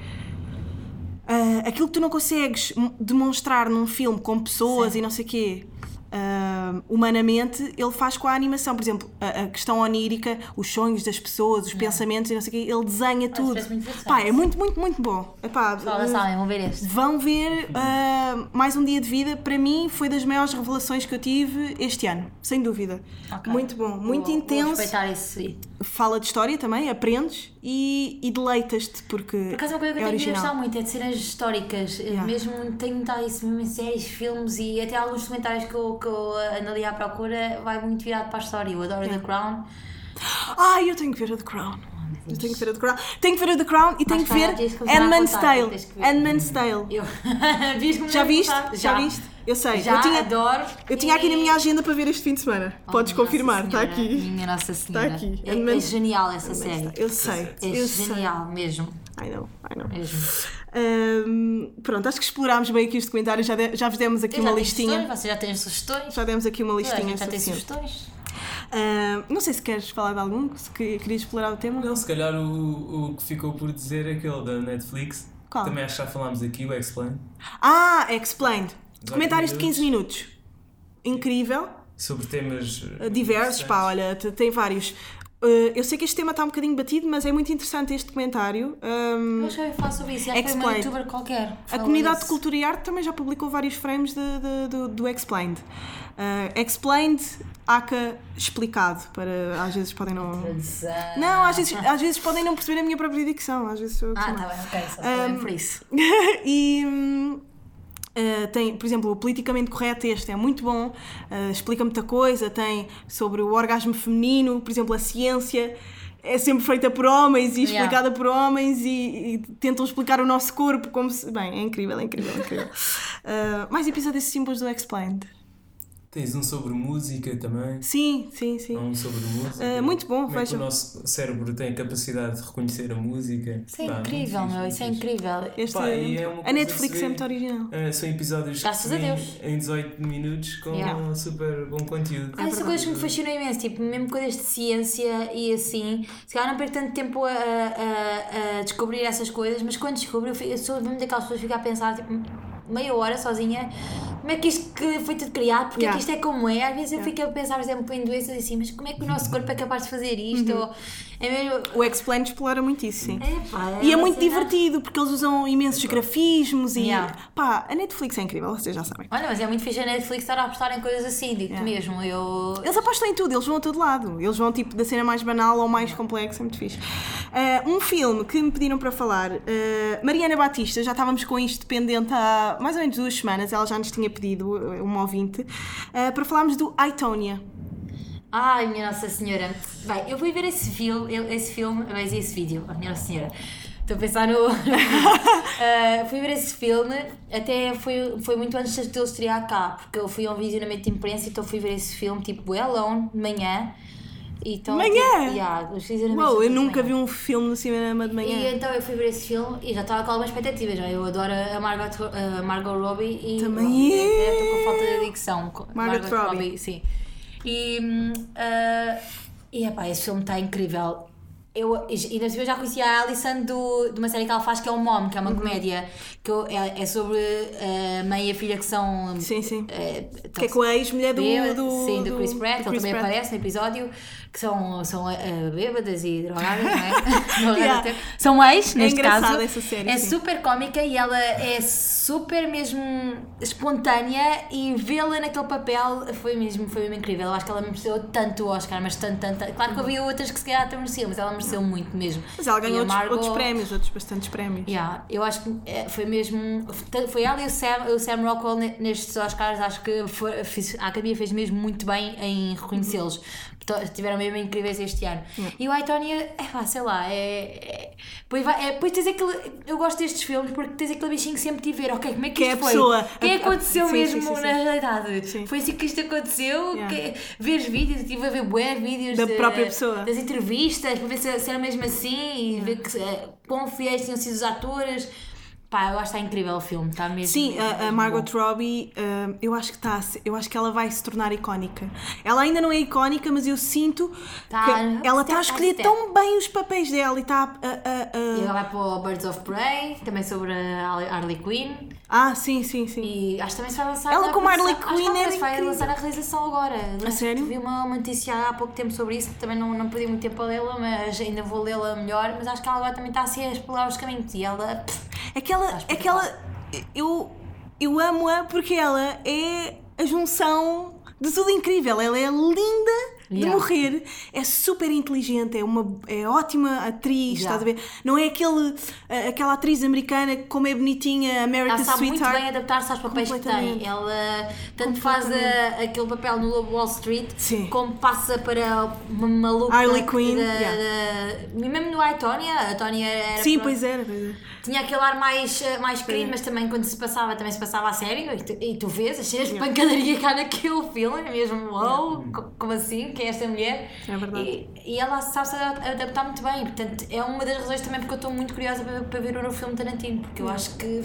ah, aquilo que tu não consegues demonstrar num filme com pessoas Sim. e não sei o quê, humanamente, ele faz com a animação. Por exemplo, a, a questão onírica, os sonhos das pessoas, os pensamentos e não sei o quê, ele desenha tudo. muito. Pá, é muito, muito, muito bom. Epá, Fala, eh, sabem, vão ver este. Vão ver ah, mais um dia de vida. Para mim, foi das maiores revelações que eu tive este ano, sem dúvida. Ok. Muito bom, muito Vou- intenso. Vou respeitar esse. Fala de história também, aprendes e, e deleitas-te, porque Por acaso, uma coisa que é eu tenho que original. gostar muito é de cenas históricas. Yeah. Mesmo tenho notado isso mesmo em séries, filmes e até alguns documentários que eu, que eu ando ali à procura, vai muito virado para a história. Eu adoro The Crown. Ai, eu tenho que ver a The Crown. Eu tenho que ver a The Crown. Tenho que ver a The Crown e tenho que ver contar, Tale. Handmaid's Tale. [laughs] Eu... [laughs] Já viste? Já viste? Eu sei. Já eu tinha, adoro. eu tinha aqui na minha agenda para ver este fim de semana. Oh, Podes confirmar, está aqui. Minha Nossa Senhora. aqui. É, é genial essa série. Eu sei. É eu sei. genial mesmo. I know, I know. Ahm, pronto, acho que explorámos bem aqui os documentários. Já, de- já vos demos aqui Eu uma listinha. sugestões, vocês já têm sugestões. Já demos aqui uma listinha já tem sugestões. Ahm, não sei se queres falar de algum, se que- querias explorar o tema. Não, se calhar o, o que ficou por dizer é aquele da Netflix. Qual? Também acho que já falámos aqui, o Explain. Ah, Explained. Documentários de 15 minutos. Incrível. Sobre temas eh, diversos, pá, olha, te- tem vários. Uh, eu sei que este tema está um bocadinho batido, mas é muito interessante este documentário. Um, eu ia falar sobre isso. Já foi uma Explained. youtuber qualquer. a comunidade de isso. cultura e arte também já publicou vários frames de, de- do, do Explained. Uh, explained, aca explicado, para às vezes podem não. Não, às vezes, às vezes podem não perceber a minha própria dicção, às vezes que Ah, tá bem, ok. Só Um, um, por isso. [laughs] e hum, uh, tem, por exemplo, o politicamente correto este é muito bom, uh, explica muita coisa, tem sobre o orgasmo feminino, por exemplo, a ciência é sempre feita por homens e Yeah. explicada por homens e, e tentam explicar o nosso corpo como se... Bem, é incrível, é incrível, é incrível. Uh, [laughs] mais episódios simples do Explained. Tens um sobre música também. Sim, sim, sim. Há um sobre música. Eh, muito bom, Como é que vejam. o nosso cérebro tem a capacidade de reconhecer a música. Isso é Pá, incrível, meu. Isso é incrível. Este, Pá, é uma a Netflix é muito original. Eh, são episódios que Graças a Deus. em 18 minutos com Yeah. um super bom conteúdo. Ah, é coisas que me fascinam imenso, tipo, mesmo coisas de ciência e assim. Se calhar não perco tanto tempo a, a, a descobrir essas coisas, mas quando descubro, eu, fico, eu sou mesmo daquelas pessoas que ficam a pensar, tipo, meia hora sozinha, como é que isto que foi tudo criado, porque Yeah. é que isto é como é. Às vezes eu fico a pensar, por exemplo, em doenças assim, mas como é que o nosso corpo é capaz de fazer isto? Ou, é mesmo. O Explained explora muito isso, sim. É, pá, E é muito divertido porque eles usam imensos grafismos e. Yeah. Pá, a Netflix é incrível, vocês já sabem. Olha, mas é muito fixe a Netflix estar a apostar em coisas assim, digo-te Yeah. mesmo. Eu. Eles apostam em tudo, eles vão a todo lado. Eles vão tipo da cena mais banal ao mais complexo, é muito fixe. Ah, um filme que me pediram para falar, ah, Mariana Batista, já estávamos com isto pendente há mais ou menos duas semanas, ela já nos tinha pedido, ah, uma ouvinte, ah, para falarmos do Aitonia. Ai, minha Nossa Senhora. Bem, eu fui ver esse filme, eu- esse filme, mas esse vídeo, oh, minha Nossa Senhora. Estou a pensar no. Ah, [laughs] fui ver esse filme, até foi, foi muito antes de ele estrear cá, porque eu fui a um visionamento de imprensa, então fui ver esse filme, tipo, alone, de manhã. E então, Manhã? Tipo, yeah, são eu nunca vi um filme no cinema de E manhã. então eu fui ver esse filme e já estava com algumas expectativas. já. Eu adoro a Margot, a Margot Robbie e. Também eu. eu. Estou com falta de dicção. com- Margot Robbie. sim. E. ah, e epá, esse filme está incrível. Eu, e ainda eu já conhecia a Alison do, de uma série que ela faz que é o Mom, que é uma Uhum. comédia que eu- é, é sobre a mãe e a filha que são. Sim, sim. eh, Que é com a ex-mulher do, do, sim, do, Chris Pratt, do ele Chris também Pratt. aparece no episódio, que são, são eh, bêbadas e drogadas, não é? [laughs] Yeah. São ex, neste engraçada caso. essa série, é sim. super cómica e ela é super mesmo espontânea e vê-la naquele papel foi mesmo, foi mesmo incrível. Eu acho que ela mereceu tanto o Oscar, mas tanto, tanto, tanto. Claro que havia outras que se calhar até mereciam, mas ela mereceu muito mesmo. Mas ela ganhou outros, Margot- outros prémios, outros bastantes prémios. Yeah, eu acho que é, foi mesmo. Foi ela e o Sam, o Sam Rockwell ne- nestes Oscars. Acho que foi- a Academia fez mesmo muito bem em reconhecê-los. Estiveram mesmo incríveis este ano. E o Aitonia, é pá, sei lá, é. é depois, é, depois tens aquele. Eu gosto destes filmes porque tens aquele bichinho que sempre te ver, ok, como é que Que é isto a foi? pessoa. Que é que A- a- aconteceu sim, mesmo sim, sim, na realidade? Sim. Foi assim que isto aconteceu? Yeah. Que, vês vídeos, estive a ver bué vídeos Da de- própria pessoa. das entrevistas para ver se, se era mesmo assim e ver que, eh, quão fiéis tinham sido os atores. Pá, eu acho que está incrível o filme, está mesmo. Sim, a, a Margot bom. Robbie, ah, eu acho que está, se- eu acho que ela vai se tornar icónica. Ela ainda não é icónica, mas eu sinto Tá, que ela está a by escolher step. tão bem os papéis dela e está a, a- a- E agora vai para o Birds of Prey, também sobre a Harley- Quinn. Ah, sim, sim, sim. E acho que também se vai lançar. Ela a como Harley Quinn que ela se vai incrível. lançar a realização agora. A sério? Vi uma, uma notícia há pouco tempo sobre isso, também não, não perdi muito tempo a lê-la, mas ainda vou lê-la melhor. Mas acho que ela agora também está assim a explorar os caminhos. E ela. pff, Aquela, Acho que aquela, eu, eu amo-a porque ela é a junção de tudo incrível. Ela é linda de Yeah. morrer, é super inteligente, é uma é ótima atriz, Yeah. estás a ver? Não é aquele, a- aquela atriz americana que como é bonitinha, Ela America's sabe muito Sweetheart. bem adaptar-se aos papéis que tem. Ela tanto faz a- aquele papel no Lobo Wall Street, Sim. como passa para uma maluca. Harley Quinn, da- yeah. mesmo no iTonia, a Tónia era. Sim, pois era. pois era. Tinha aquele ar mais, eh, mais querido, mas também quando se passava, também se passava a sério. E tu, e tu vês as cenas de pancadaria cá naquele filme, é mesmo, co- como assim? É esta mulher? É verdade. E, e ela sabe-se adaptar muito bem. Portanto, é uma das razões também porque eu estou muito curiosa para, para ver o novo filme Tarantino, porque eu acho que.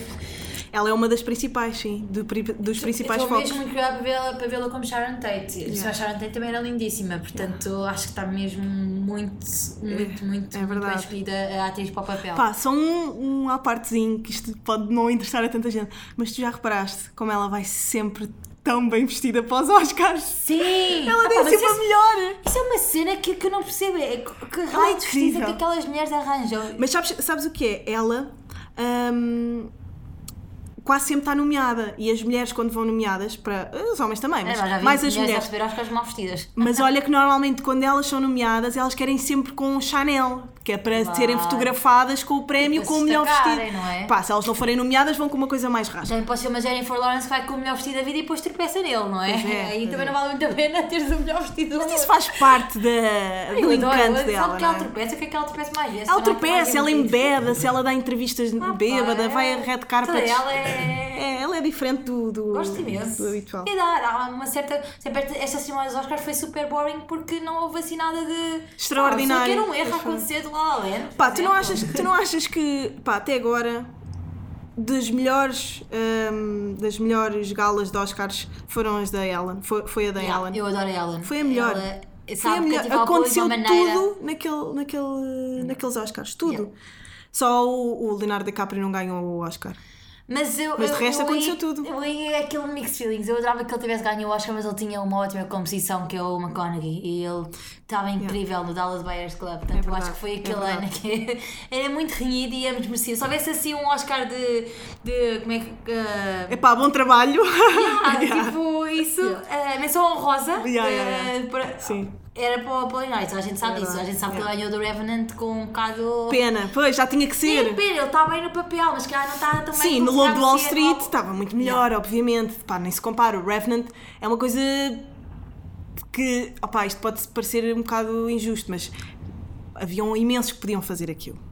Ela é uma das principais, sim, do dos principais Estou focos. mesmo muito curiosa para vê-la, para vê-la como Sharon Tate. A Sharon Tate também era lindíssima, portanto, acho que está mesmo muito, muito, muito, muito bem escolhida a atriz para o papel. Pá, só um, um à partezinho que isto pode não interessar a tanta gente, mas tu já reparaste como ela vai sempre tão bem vestida para os Oscars? Sim! Ela Ah, pá, mas sempre a melhor! Isso é uma cena que, que eu não percebo. É que é raio de justiça incrível. que aquelas mulheres arranjam. Mas sabes, sabes o que é? Ela hum, quase sempre está nomeada. E as mulheres, quando vão nomeadas, para. Os homens também, É, mas vimos mais as mulheres a mulheres. receber Oscars mal vestidas. Mas olha que normalmente quando elas são nomeadas, elas querem sempre com Chanel, que é para Claro. serem fotografadas com o prémio com o melhor vestido. não é? Pá, se elas não forem nomeadas, vão com uma coisa mais rasa. Já pode ser uma Jennifer Lawrence que vai com o melhor vestido da vida e depois tropeça nele, não é? É, Aí também é. não vale muito a pena [laughs] teres o melhor vestido do Mas isso faz parte da, Eu do encanto dela. Sabe que ela é? tropeça? O que é que ela tropeça mais vezes? Ela tropeça, ela embeda-se, ela dá entrevistas Ah, bêbada, é- vai a red carpet. Toda Ela é... É, ela é diferente do, do, Gosto imenso. do habitual. E dá, dá uma certa. Sempre esta cerimónia dos Oscars foi super boring porque não houve assim nada de. Extraordinário. Só que era um erro a Pois foi. acontecer de lá além. Pá, tu não, achas, tu não achas que, pá, até agora, das melhores, hum, das melhores galas de Oscars foram as da Ellen? Foi, foi a da Ellen. Eu adoro a Ellen. Foi a melhor. Ela, Foi sabe, a melhor. Aconteceu tudo naquele, naquele, naqueles Oscars. Tudo. Só o, o Leonardo DiCaprio não ganhou o Oscar. Mas, eu, Mas de eu- resto eu aconteceu li- tudo. Eu li aquele mixed feelings. Eu adorava que ele tivesse ganho o Oscar, mas ele tinha uma ótima composição que é o McConaughey e ele estava incrível no Dallas Buyers Club. Portanto, eu verdade, acho que foi é aquele verdade. ano que [laughs] era muito renhido e ambos mereciam. Se houvesse assim um Oscar de. de como é que. Uh, Epá, bom trabalho. [laughs] ah, [laughs] Yeah. tipo isso, uh, menção honrosa. Yeah, yeah, yeah. uh, para- Sim. Era para o Leonardo, a gente sabe disso. A gente sabe que ele ganhou do Revenant com um bocado. Pena, pois, já tinha que Sim, ser. pena, ele está bem no papel, mas calhar não está tão Sim, no Lobo de Wall Street estava muito melhor, obviamente. Pá, nem se compara. O Revenant é uma coisa que, opá, isto pode parecer um bocado injusto, mas haviam imensos que podiam fazer aquilo.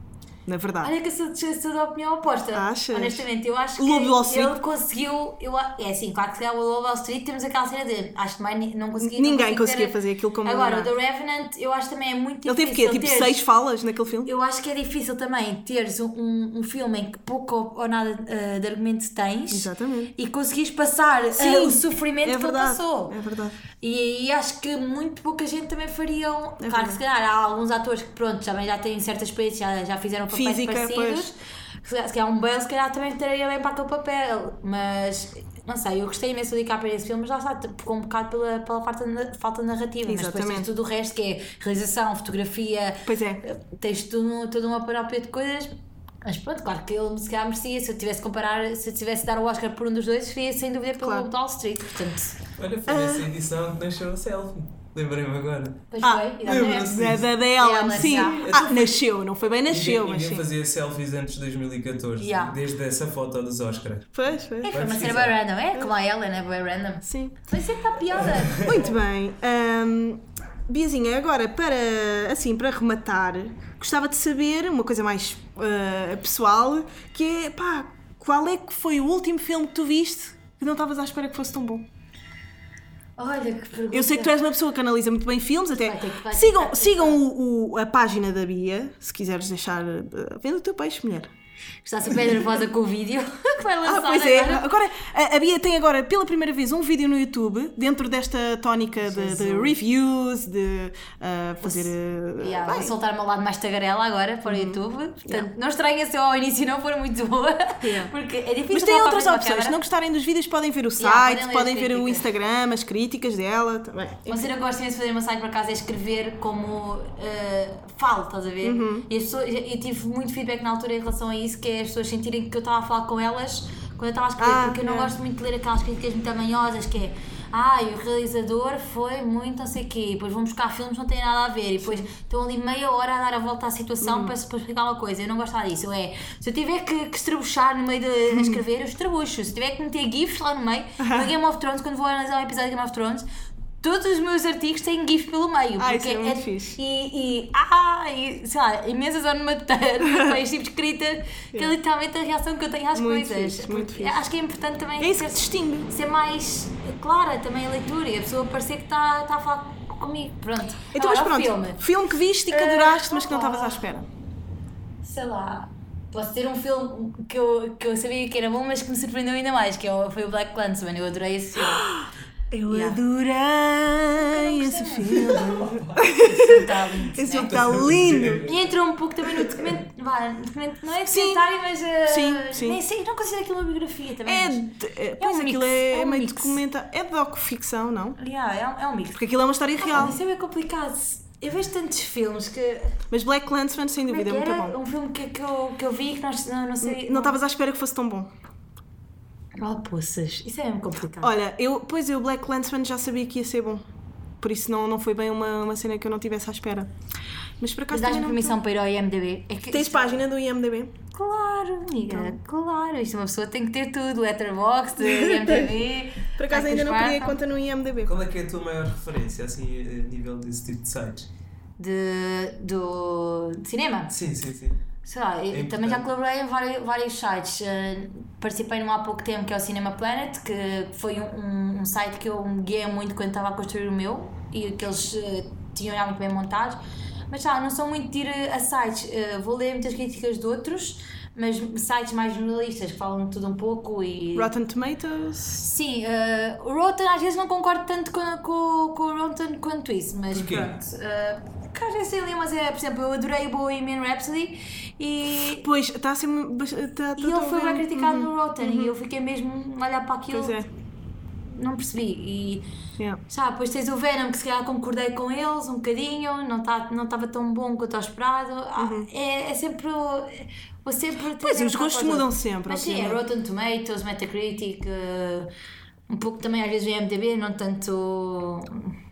Na verdade. Olha que eu sou, da opinião oposta. Achas? Honestamente, eu acho O Lobo que de Wall Street? ele conseguiu. Eu, é assim, claro que se calhar o Lobo Wall Street temos aquela cena de. Acho que mais não consegui. não Ninguém consigo conseguia fazer aquilo como Agora, o ele The Revenant, eu acho também é muito Ele difícil. teve quê? Tipo seis falas naquele filme? Eu acho que é difícil também teres um, um, um filme em que pouco ou nada uh, de argumento tens Exatamente. e conseguires passar uh, Sim, o sofrimento é que ele verdade, passou. É verdade. E, e acho que muito pouca gente também fariam. claro verdade. que se calhar há alguns atores que pronto, também já têm certa experiência, já, já fizeram papéis Física, parecidos. Se calhar- se calhar um Bale se calhar também estaria bem para aquele papel. Mas não sei, eu gostei imenso do DiCaprio nesse filme, mas já está, ficou um bocado pela, pela falta, de, falta de narrativa. Mas depois Exatamente. tens tudo o resto que é realização, fotografia, Pois é. tens tudo, toda uma panóplia de coisas. Mas pronto, claro que ele se calhar merecia. Se eu tivesse comparar, se eu tivesse de dar o Oscar por um dos dois, seria sem dúvida pelo Claro. Wall Street. Portanto, Olha, foi nessa edição que nasceu a selfie. Lembrei-me agora. depois Ah, foi, lembra-se. Da, da, da Ellen, sim. já. Ah, nasceu, não foi bem nasceu, ninguém mas ninguém sim. fazia selfies antes de 2014, Yeah. desde essa foto dos Oscars. Pois, pois. É, foi uma cena bem random, é? Como a Ellen, é bem random. Sim. Foi sempre está piada. [laughs] Muito bem. Ahm, Biazinha, agora para assim para rematar, gostava de saber uma coisa mais ah, pessoal, que é pá, qual é que foi o último filme que tu viste que não estavas à espera que fosse tão bom? Olha que pergunta. Eu sei que tu és uma pessoa que analisa muito bem filmes, até Vai vai sigam, sigam o, o- a página da Bia, se quiseres deixar. uh, Vendo o teu peixe, mulher. Está super nervosa com o vídeo [laughs] que vai lançar Ah, pois é. agora. Agora, a, a Bia tem agora pela primeira vez um vídeo no YouTube dentro desta tónica de, de reviews, de ah, fazer. ah, Yeah, vou bem, soltar o meu lado mais tagarela agora para o YouTube. Portanto, não estranha se eu ao início não for muito boa. Yeah. [laughs] Porque é difícil Mas tem outras para opções. Se não gostarem dos vídeos, podem ver o Yeah, site, podem podem ver o críticas. Instagram, as críticas dela. Também. Uma cena que eu gosto imenso de fazer meu site por acaso é escrever como eh, falo, estás a ver? Uhum. E as pessoas, eu tive muito feedback na altura em relação a isso, que é as pessoas sentirem que eu estava a falar com elas quando eu estava a escrever, Ah, porque eu não é. gosto muito de ler aquelas críticas muito amanhosas que é ai, o realizador foi muito não sei o quê, e depois vão buscar filmes que não têm nada a ver, e depois estão ali meia hora a dar a volta à situação Uhum. para, para explicar uma coisa. Eu não gosto nada disso. É, se eu tiver que, que estrebuchar no meio de a [laughs] escrever, eu estrebucho. Se tiver que meter GIFs lá no meio, no Game of Thrones, quando vou analisar um episódio de Game of Thrones, todos os meus artigos têm GIFs pelo meio. Ah, porque isso é muito fixe. E, e, ah, e, sei lá, imensas onomateias, este [laughs] tipo de escrita, que é literalmente a reação que eu tenho às Muito coisas. fixe, muito fixe. Acho que é importante também É isso que ser, te distingue. ser mais clara também a leitura e a pessoa parecer que está está a falar comigo. Pronto. Então, mas Agora, o pronto, filme. filme. que viste e que Ah, adoraste, mas que não opa. estavas à espera. sei lá, posso ter um filme que eu, que eu sabia que era bom, mas que me surpreendeu ainda mais, que é foi o Black Clansman. Eu adorei esse filme. [gasps] Eu Yeah. adorei esse filme. Esse filme está lindo. Esse né? filme está lindo. E entrou um pouco também no documento. Vá, documento não é documentário, mas. eh, Sim, sim. Nem sei, não considero aquilo uma biografia também. É, de, é, pois um aquilo mix, é, é um meio mix. documenta. É docu-ficção, não? Yeah, é, um, é um mix. Porque aquilo é uma história Ah, real. Isso é bem complicado. Eu vejo tantos filmes que. Mas Black Clansman, sem é dúvida, é muito era? bom. Um filme que, que, eu, que eu vi que nós não, não sei. Não estavas à espera que fosse tão bom. Oh, poças. Isso é mesmo complicado. Olha, eu, pois eu, Black Clansman já sabia que ia ser bom. Por isso não, não foi bem uma, uma cena que eu não tivesse à espera. Mas por acaso Mas não- permissão para ir ao IMDB? É que Tens página do IMDB? Claro, amiga, Então. claro. Isto uma pessoa tem que ter tudo: Letterboxd, IMDB. [laughs] Por acaso ainda não criei conta no IMDB. Qual é que é a tua maior referência, assim, a nível desse tipo de sites? De, do, de cinema. Sim, sim, sim. Sei lá, eu É também já colaborei em vários, vários sites. Eh, participei num há pouco tempo que é o Cinema Planet, que foi um, um, site que eu me guiei muito quando estava a construir o meu e que eles eh, tinham já muito bem montados. Mas já, não sou muito de ir a sites. Eh, vou ler muitas críticas de outros, mas sites mais jornalistas que falam de tudo um pouco e. Rotten Tomatoes. Sim, o Rotten às vezes não concordo tanto com, com, com o Rotten quanto isso, mas Porquê? pronto. Uh, às vezes mas é, por exemplo, eu adorei o Bohemian Rhapsody e, Pois, está a ser. mu- bas- Tá, e ele foi bem criticado no Rotten e eu fiquei mesmo a olhar para aquilo, Pois é. não percebi. E Yeah. já, depois tens o Venom que se calhar concordei com eles um bocadinho, não estava não estava tão bom quanto ao esperado. Ah, é, é sempre. o- Vou sempre Uhum. Pois, os gostos coisa. mudam sempre, Mas sim, é. Rotten Tomatoes, Metacritic, eh, um pouco também às vezes o IMDB, não tanto.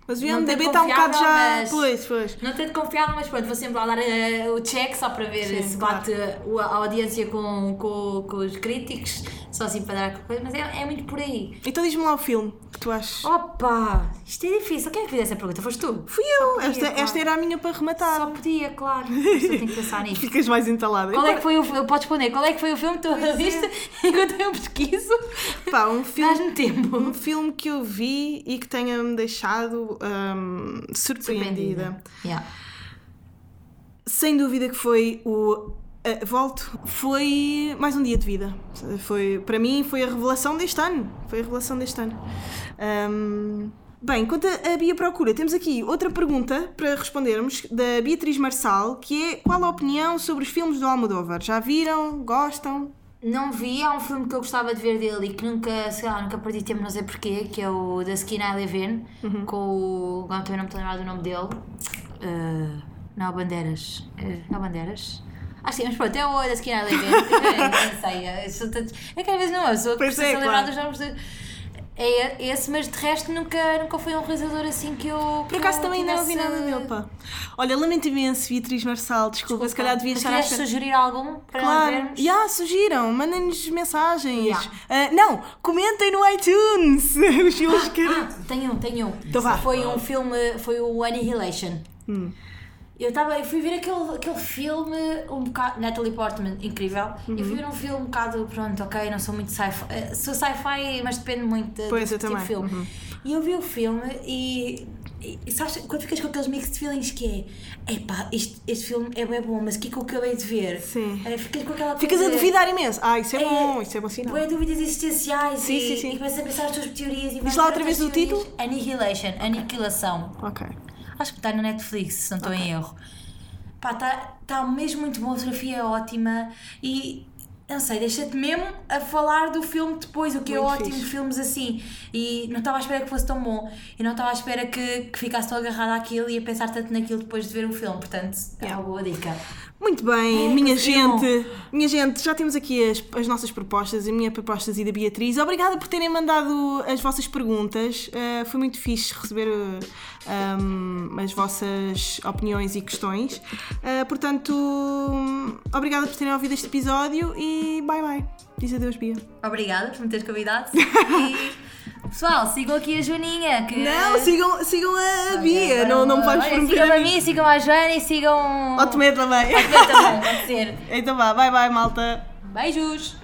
Mas o IMDB está um bocado já. mas- Pois, pois. Não tanto confiável, mas pronto, vou sempre lá dar eh, o check só para ver Sim, se claro. bate o- a audiência com, com, com os críticos, só assim para dar qualquer coisa, mas é, é muito por aí. Então diz-me lá o filme que tu achas. Opa, isto é difícil. Quem é que fez essa pergunta? Foste tu? Fui eu, podia, esta, claro. esta era a minha para rematar. Só podia, claro. [laughs] Mas eu tenho que pensar nisto. Ficas mais entalada. Qual é que foi o filme? Podes responder. Qual é que foi o filme que tu é. viste [laughs] enquanto eu pesquiso? Pá, um filme, Dás-me tempo. um filme que eu vi e que tenha-me deixado hum, surpreendida. Yeah. Sem dúvida que foi o. eh, volto, foi mais um dia de vida. Foi, para mim foi a revelação deste ano. Foi a revelação deste ano. Hum, bem, enquanto a a Bia procura, temos aqui outra pergunta para respondermos da Beatriz Marçal, que é qual a opinião sobre os filmes do Almodóvar? Já viram? Gostam? Não vi, há um filme que eu gostava de ver dele e que nunca, sei lá, nunca perdi tempo, não sei porquê, que é o The Skin I Live In, Uhum. com o. Agora também não me estou a lembrar do nome dele. Uh, não, Bandeiras. Uh, não, Bandeiras? Ah, sim, mas pronto, é o The Skin I Live In. Não [laughs] sei, é, sou tanto- é que às vezes não, eu sou preciso é, lembrar dos nomes de. É esse, mas de resto nunca, nunca foi um realizador assim que eu. Por acaso também ainda não vi nada dele, pá. Olha, lamento imenso, Beatriz Marçal, desculpa, se calhar devia estar queres espera. sugerir algum para Claro, vermos? já sugiram, mandem-nos mensagens. Yeah. Ah, não, comentem no iTunes [laughs] os filmes que. Ah, tenho um, tenho um. Então vá. Foi um filme, foi o Annihilation. Eu, tava, eu fui ver aquele, aquele filme um bocado. Natalie Portman, incrível. Eu Uhum. fui ver um filme um bocado. Pronto, ok, não sou muito sci-fi. eh, Sou sci-fi, mas depende muito de, Pois, do eu tipo de filme. Uhum. E eu vi o filme e. e sabes, quando ficas com aqueles mixed feelings que é epá, este, este filme é bem bom, mas o que é que eu acabei de ver? Sim. É, ficas com aquela Ficas a duvidar imenso. Ah, isso é, É, bom, isso é bom sinal. Bué dúvidas existenciais Sim, e, sim, sim. e começas a pensar as tuas teorias e vais lá outra vez o título? Annihilation, Aniquilação. Ok. Acho que está na Netflix, se não estou em erro. Pá, está tá mesmo muito boa, a fotografia é ótima e não sei, deixa-te mesmo a falar do filme depois, o que é Muito ótimo fixe. de filmes assim. E não estava à espera que fosse tão bom e não estava à espera que, que ficasse tão agarrada àquilo e a pensar tanto naquilo depois de ver o filme. Portanto, é Yeah. uma boa dica. Muito bem, É, minha gente, minha gente, já temos aqui as, as nossas propostas, a minha propostas e da Beatriz. Obrigada por terem mandado as vossas perguntas. Uh, foi muito fixe receber uh, um, as vossas opiniões e questões. Uh, portanto, obrigada por terem ouvido este episódio e bye bye. Diz adeus, Bia. Obrigada por me teres convidado. e [laughs] pessoal, sigam aqui a Joaninha. Que... Não, sigam, sigam a Bia, não, não vou- vamos Sigam a mim. sigam a Joana e sigam. Tomé também. Eu também, pode ser. [laughs] então vá, bye bye, malta. Beijos!